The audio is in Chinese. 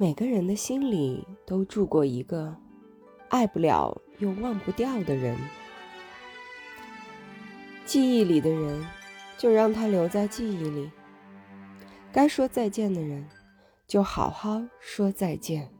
每个人的心里都住过一个爱不了又忘不掉的人。记忆里的人就让他留在记忆里该说再见的人就好好说再见。